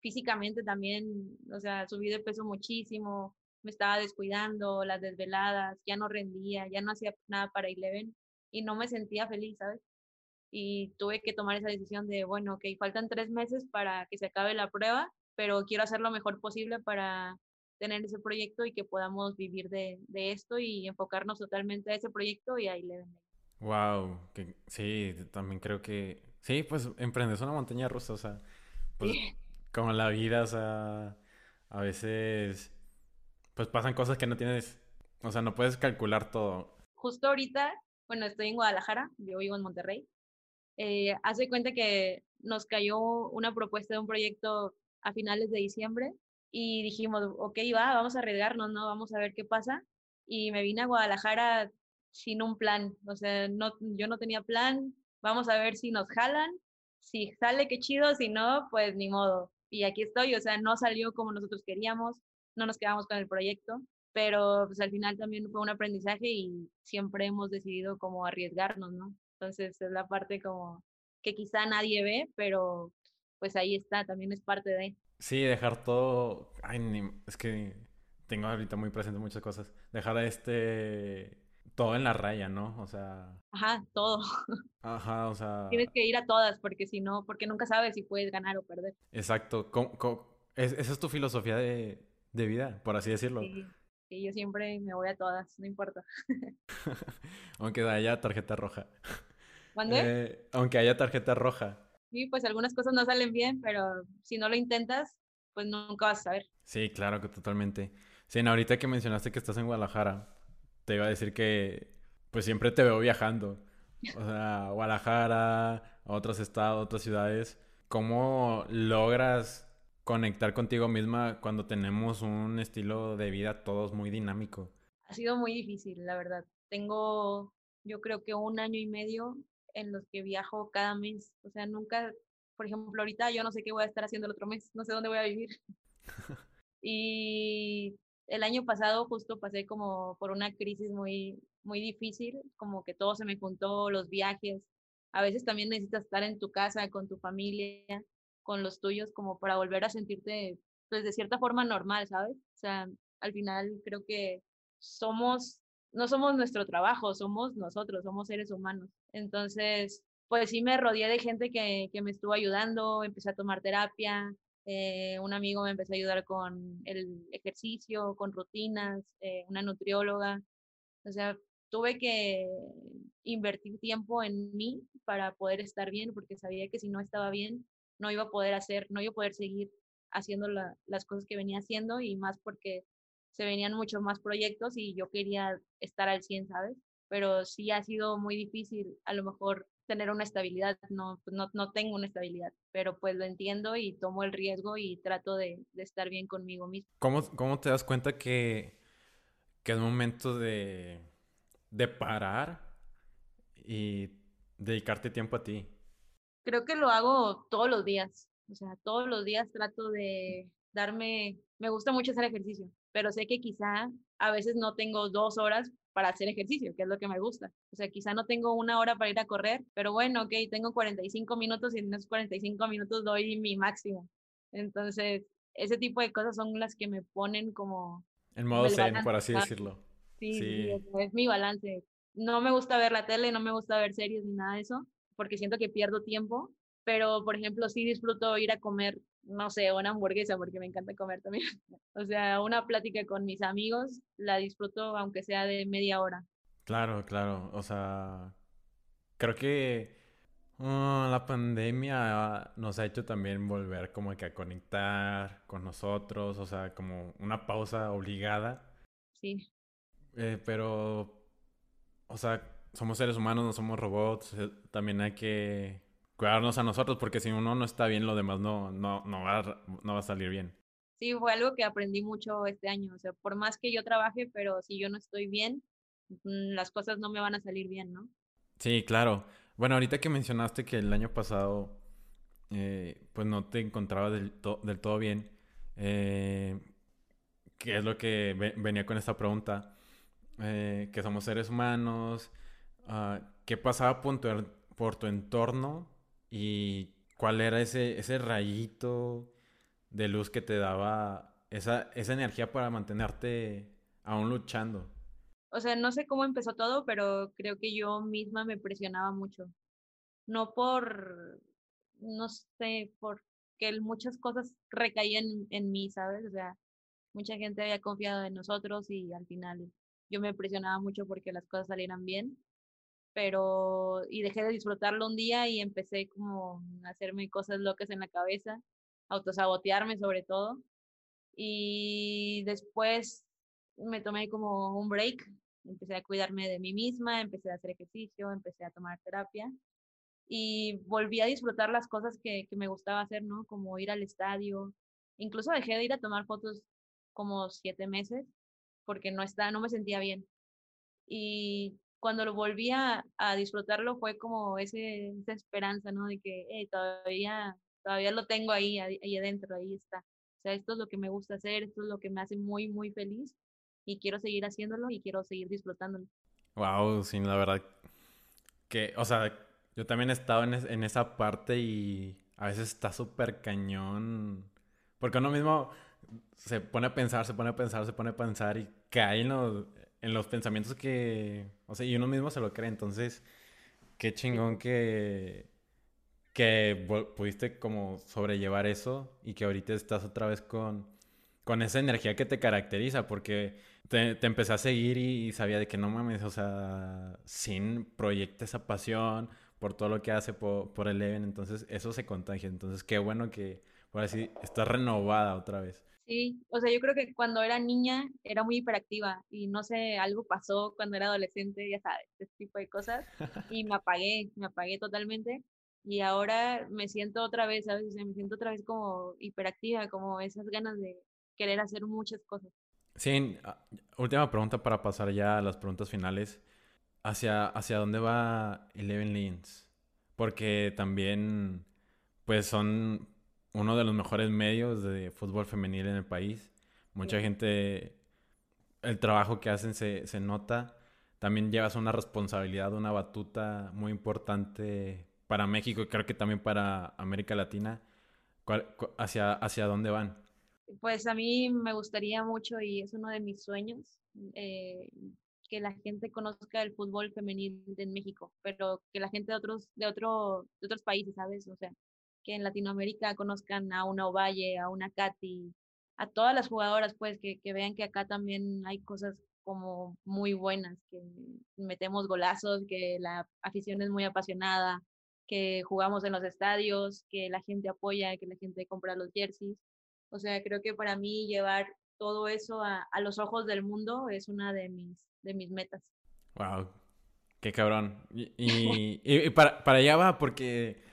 físicamente también, o sea, subí de peso muchísimo, me estaba descuidando, las desveladas, ya no rendía, ya no hacía nada para Eleven y no me sentía feliz, ¿sabes? Y tuve que tomar esa decisión de, bueno, ok, faltan tres meses para que se acabe la prueba, pero quiero hacer lo mejor posible para tener ese proyecto y que podamos vivir de, de esto y enfocarnos totalmente a ese proyecto y a Eleven. Wow, que, sí, también creo que, sí, pues emprendes una montaña rusa, o sea, pues como la vida, o sea, a veces pues pasan cosas que no tienes, o sea, no puedes calcular todo. Justo ahorita, bueno, estoy en Guadalajara, yo vivo en Monterrey. Eh, hace cuenta que nos cayó una propuesta de un proyecto a finales de diciembre y dijimos, ok, va, vamos a arriesgarnos, ¿no? Vamos a ver qué pasa. Y me vine a Guadalajara sin un plan, o sea, no, yo no tenía plan, vamos a ver si nos jalan, si sale, qué chido, si no, pues ni modo. Y aquí estoy, o sea, no salió como nosotros queríamos, no nos quedamos con el proyecto, pero pues al final también fue un aprendizaje y siempre hemos decidido como arriesgarnos, ¿no? Entonces es la parte como que quizá nadie ve, pero pues ahí está, también es parte de. Sí, dejar todo, ay, es que tengo ahorita muy presente muchas cosas, dejar este todo en la raya, ¿no? O sea... Ajá, todo. Ajá, o (laughs) sea... Tienes que ir a todas porque si no, porque nunca sabes si puedes ganar o perder. Exacto. esa es tu filosofía de, de, vida, por así decirlo. Sí. sí, yo siempre me voy a todas, no importa. (laughs) (laughs) aunque haya tarjeta roja. ¿Cuándo? Eh, aunque haya tarjeta roja. Sí, pues algunas cosas no salen bien, pero si no lo intentas, pues nunca vas a saber. Sí, claro que totalmente. Sí, ahorita que mencionaste que estás en Guadalajara, te iba a decir que pues siempre te veo viajando. O sea, Guadalajara, a otros estados, otras ciudades. ¿Cómo logras conectar contigo misma cuando tenemos un estilo de vida todos muy dinámico? Ha sido muy difícil, la verdad. Tengo, yo creo que un año y medio en los que viajo cada mes. O sea, nunca, por ejemplo, ahorita yo no sé qué voy a estar haciendo el otro mes, no sé dónde voy a vivir. (laughs) y el año pasado justo pasé como por una crisis muy, muy difícil, como que todo se me juntó, los viajes. A veces también necesitas estar en tu casa, con tu familia, con los tuyos, como para volver a sentirte, pues de cierta forma normal, ¿sabes? O sea, al final creo que somos, no somos nuestro trabajo, somos nosotros, somos seres humanos. Entonces, pues sí me rodeé de gente que, que me estuvo ayudando, empecé a tomar terapia, eh, un amigo me empezó a ayudar con el ejercicio, con rutinas, eh, una nutrióloga. O sea, tuve que invertir tiempo en mí para poder estar bien, porque sabía que si no estaba bien, no iba a poder hacer, no iba a poder seguir haciendo las cosas que venía haciendo y más porque se venían muchos más proyectos y yo quería estar al 100, ¿sabes? Pero sí ha sido muy difícil a lo mejor tener una estabilidad, no, pues, no, no tengo una estabilidad, pero pues lo entiendo y tomo el riesgo y trato de, de estar bien conmigo mismo. ¿Cómo, ¿Cómo, te das cuenta que, que es momento de, de parar y dedicarte tiempo a ti? Creo que lo hago todos los días, o sea, todos los días trato de darme, me gusta mucho hacer ejercicio, pero sé que quizá a veces no tengo dos horas para hacer ejercicio, que es lo que me gusta. O sea, quizá no tengo una hora para ir a correr, pero bueno, ok, tengo 45 minutos y en esos 45 minutos doy mi máximo. Entonces, ese tipo de cosas son las que me ponen como... En modo zen, por así decirlo. Sí, sí. es mi balance. No me gusta ver la tele, no me gusta ver series ni nada de eso, porque siento que pierdo tiempo, pero por ejemplo sí disfruto ir a comer no sé, una hamburguesa, porque me encanta comer también. (laughs) o sea, una plática con mis amigos, la disfruto aunque sea de media hora. Claro, claro. O sea, creo que uh, la pandemia nos ha hecho también volver como que a conectar con nosotros, o sea, como una pausa obligada. Sí. Eh, pero, o sea, somos seres humanos, no somos robots, eh, también hay que cuidarnos a nosotros, porque si uno no está bien, lo demás no, no, no, va, no va a salir bien. Sí, fue algo que aprendí mucho este año. O sea, por más que yo trabaje, pero si yo no estoy bien, mm, las cosas no me van a salir bien, ¿no? Sí, claro. Bueno, ahorita que mencionaste que el año pasado, eh, pues no te encontraba del, del todo bien, eh, ¿qué es lo que venía con esta pregunta? Eh, que somos seres humanos, uh, ¿qué pasaba por tu, por tu entorno y cuál era ese, ese rayito de luz que te daba esa, esa energía para mantenerte aún luchando. O sea, no sé cómo empezó todo, pero creo que yo misma me presionaba mucho. No por, no sé, porque muchas cosas recaían en mí, ¿sabes? O sea, mucha gente había confiado en nosotros y al final yo me presionaba mucho porque las cosas salieran bien pero y dejé de disfrutarlo un día y empecé como a hacerme cosas locas en la cabeza, autosabotearme sobre todo. Y después me tomé como un break, empecé a cuidarme de mí misma, empecé a hacer ejercicio, empecé a tomar terapia y volví a disfrutar las cosas que, que me gustaba hacer, ¿no? Como ir al estadio. Incluso dejé de ir a tomar fotos como siete meses porque no, estaba, no me sentía bien. Y cuando lo volví a, disfrutarlo fue como ese, esa esperanza, ¿no? De que todavía, todavía lo tengo ahí, ahí adentro, ahí está. O sea, esto es lo que me gusta hacer, esto es lo que me hace muy, muy feliz. y quiero seguir haciéndolo y quiero seguir disfrutándolo. Wow, sí, la verdad que, o sea, yo también he estado en, en esa parte y a veces está súper cañón, porque uno mismo se pone a pensar, se pone a pensar, se pone a pensar y cae en los, en los pensamientos que, o sea, y uno mismo se lo cree, entonces, qué chingón que que pudiste como sobrellevar eso y que ahorita estás otra vez con, con esa energía que te caracteriza, porque te, te empecé a seguir y, sabía de que no mames, o sea, sin proyecta esa pasión por todo lo que hace por, por Eleven, entonces eso se contagia, entonces qué bueno que, por así, estás renovada otra vez. Sí, o sea, yo creo que cuando era niña era muy hiperactiva y no sé, algo pasó cuando era adolescente, ya sabes, ese tipo de cosas, y me apagué, me apagué totalmente y ahora me siento otra vez, ¿sabes? O sea, me siento otra vez como hiperactiva, como esas ganas de querer hacer muchas cosas. Sí, ah, última pregunta para pasar ya a las preguntas finales. ¿Hacia, hacia dónde va Eleven Lanes? Porque también, pues son uno de los mejores medios de fútbol femenil en el país. Mucha gente, el trabajo que hacen se, se nota. También llevas una responsabilidad, una batuta muy importante para México y creo que también para América Latina, hacia, ¿hacia dónde van? Pues a mí me gustaría mucho y es uno de mis sueños eh, que la gente conozca el fútbol femenil en México, pero que la gente de otros, de, otro, de otros países, ¿sabes? O sea, que en Latinoamérica conozcan a una Ovalle, a una Katy, a todas las jugadoras, pues, que, que vean que acá también hay cosas como muy buenas, que metemos golazos, que la afición es muy apasionada, que jugamos en los estadios, que la gente apoya, que la gente compra los jerseys. O sea, creo que para mí llevar todo eso a, los ojos del mundo es una de mis, de mis metas. Wow, qué cabrón. (laughs) Y, y, para, para, allá va porque,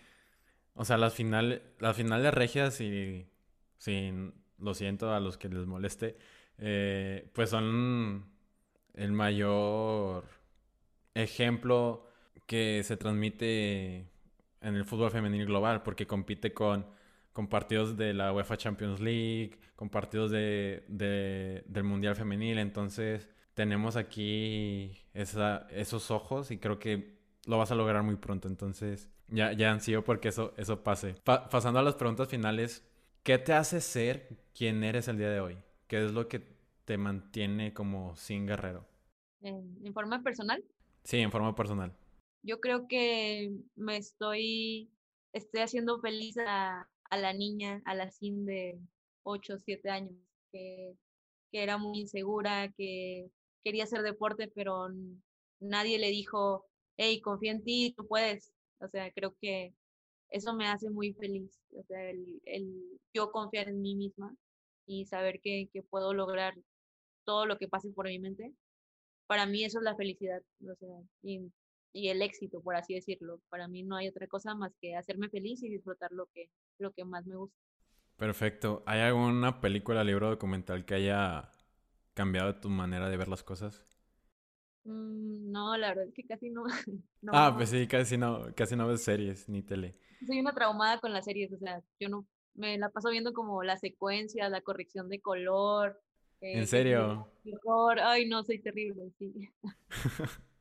o sea, las, final, las finales regias y, sin, lo siento a los que les moleste, eh, pues son el mayor ejemplo que se transmite en el fútbol femenil global, porque compite con, con partidos de la UEFA Champions League, con partidos de, del Mundial Femenil. Entonces, tenemos aquí esa, esos ojos y creo que lo vas a lograr muy pronto. Entonces, ya, ya ansío porque eso, eso pase. pasando a las preguntas finales, ¿qué te hace ser quien eres el día de hoy? ¿Qué es lo que te mantiene como sin guerrero? ¿En forma personal? Sí, en forma personal yo creo que me estoy, estoy haciendo feliz a, la niña, a la Sim de 8 o 7 años, que, que era muy insegura, que quería hacer deporte, pero nadie le dijo, hey, confía en ti, tú puedes. O sea, creo que eso me hace muy feliz. O sea, el, el yo confiar en mí misma y saber que, que, puedo lograr todo lo que pase por mi mente. Para mí eso es la felicidad. O sea, y y el éxito, por así decirlo. Para mí no hay otra cosa más que hacerme feliz y disfrutar lo que, lo que más me gusta. Perfecto. ¿Hay alguna película, libro documental que haya cambiado tu manera de ver las cosas? Mm, no, la verdad es que casi no, (laughs) Ah, pues sí, casi no, casi no ves series ni tele. Soy una traumada con las series, o sea, yo no me la paso viendo como la secuencia, la corrección de color. ¿En serio? Ay, no, soy terrible, sí. (laughs)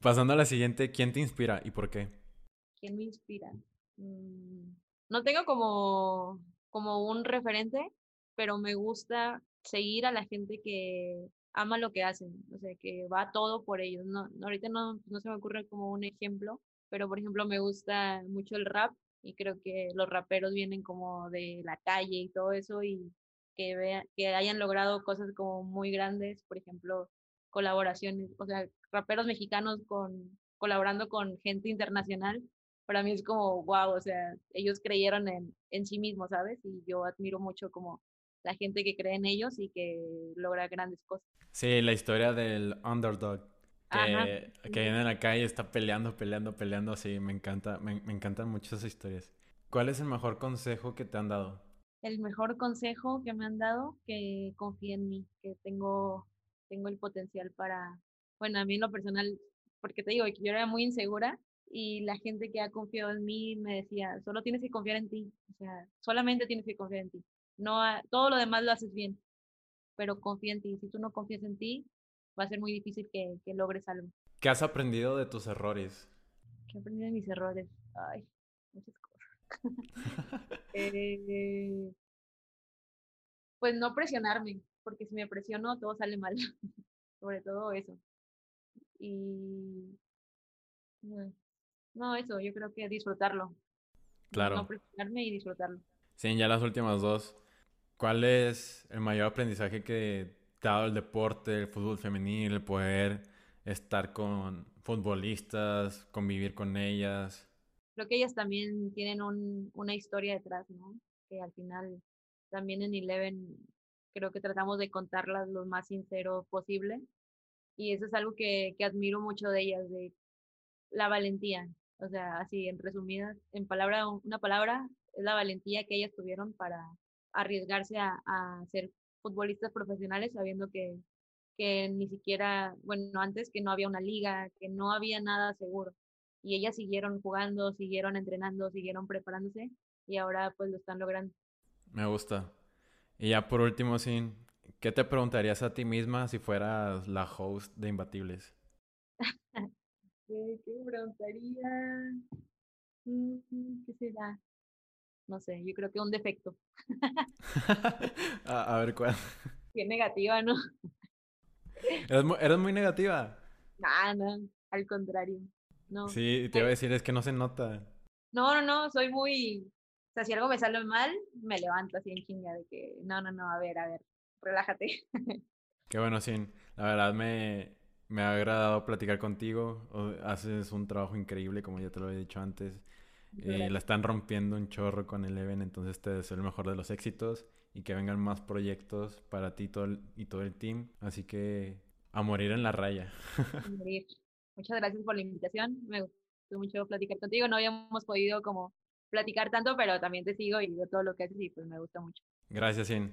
Pasando a la siguiente, ¿quién te inspira y por qué? ¿Quién me inspira? Mm, no tengo como, como un referente, pero me gusta seguir a la gente que ama lo que hacen, o sea, que va todo por ellos. No, ahorita no, no se me ocurre como un ejemplo, pero por ejemplo me gusta mucho el rap y creo que los raperos vienen como de la calle y todo eso y que, vean, que hayan logrado cosas como muy grandes, por ejemplo, colaboraciones, o sea, raperos mexicanos con, colaborando con gente internacional, para mí es como, wow, o sea, ellos creyeron en, en sí mismos, ¿sabes? Y yo admiro mucho como la gente que cree en ellos y que logra grandes cosas. Sí, la historia del underdog. Que, que viene en la calle está peleando, peleando, peleando. Sí, me encanta, me, me encantan mucho esas historias. ¿Cuál es el mejor consejo que te han dado? El mejor consejo que me han dado, que confíe en mí, que tengo, tengo el potencial para, bueno, a mí en lo personal, porque te digo que yo era muy insegura y la gente que ha confiado en mí me decía, solo tienes que confiar en ti, o sea, solamente tienes que confiar en ti, no todo lo demás lo haces bien. pero confía en ti. Si tú no confías en ti, va a ser muy difícil que, que logres algo. ¿Qué has aprendido de tus errores? ¿Qué he aprendido de mis errores? Ay, muchas cosas. (laughs) eh, pues no presionarme, porque si me presiono todo sale mal, (laughs) sobre todo eso. Y no, eso, yo creo que disfrutarlo. Claro. No presionarme y disfrutarlo. Sí, ya las últimas dos. ¿Cuál es el mayor aprendizaje que te ha dado el deporte, el fútbol femenil, el poder estar con futbolistas, convivir con ellas? Creo que ellas también tienen un, una historia detrás, ¿no? Que al final también en Eleven creo que tratamos de contarlas lo más sincero posible. Y eso es algo que, que admiro mucho de ellas, de la valentía. O sea, así en resumidas, en palabra, una palabra, es la valentía que ellas tuvieron para arriesgarse a, a ser futbolistas profesionales sabiendo que, que ni siquiera, bueno, antes que no había una liga, que no había nada seguro. Y ellas siguieron jugando, siguieron entrenando, siguieron preparándose y ahora pues lo están logrando. Me gusta. Y ya por último, Sin, ¿qué te preguntarías a ti misma si fueras la host de Imbatibles? (laughs) ¿Qué, me preguntaría? Mm, ¿Qué será? No sé, yo creo que un defecto. (laughs) a, ver cuál. (laughs) Qué negativa, ¿no? (laughs) ¿Eres muy, ¿Eres muy negativa? No, no, al contrario. No. Sí, te iba a decir, es que no se nota. No, no, no, soy muy, sea, si algo me sale mal, me levanto así en chinga de que, no, no, no, a ver, a ver, relájate. Qué bueno, Sin. La verdad me, me ha agradado platicar contigo. Haces un trabajo increíble, como ya te lo he dicho antes. Eh, la están rompiendo un chorro con el Eleven, entonces te deseo el mejor de los éxitos y que vengan más proyectos para ti todo y todo el team. Así que a morir en la raya. (laughs) Muchas gracias por la invitación. Me gustó mucho platicar contigo. No habíamos podido como platicar tanto, pero también te sigo y veo todo lo que haces y pues me gusta mucho. Gracias, Sin.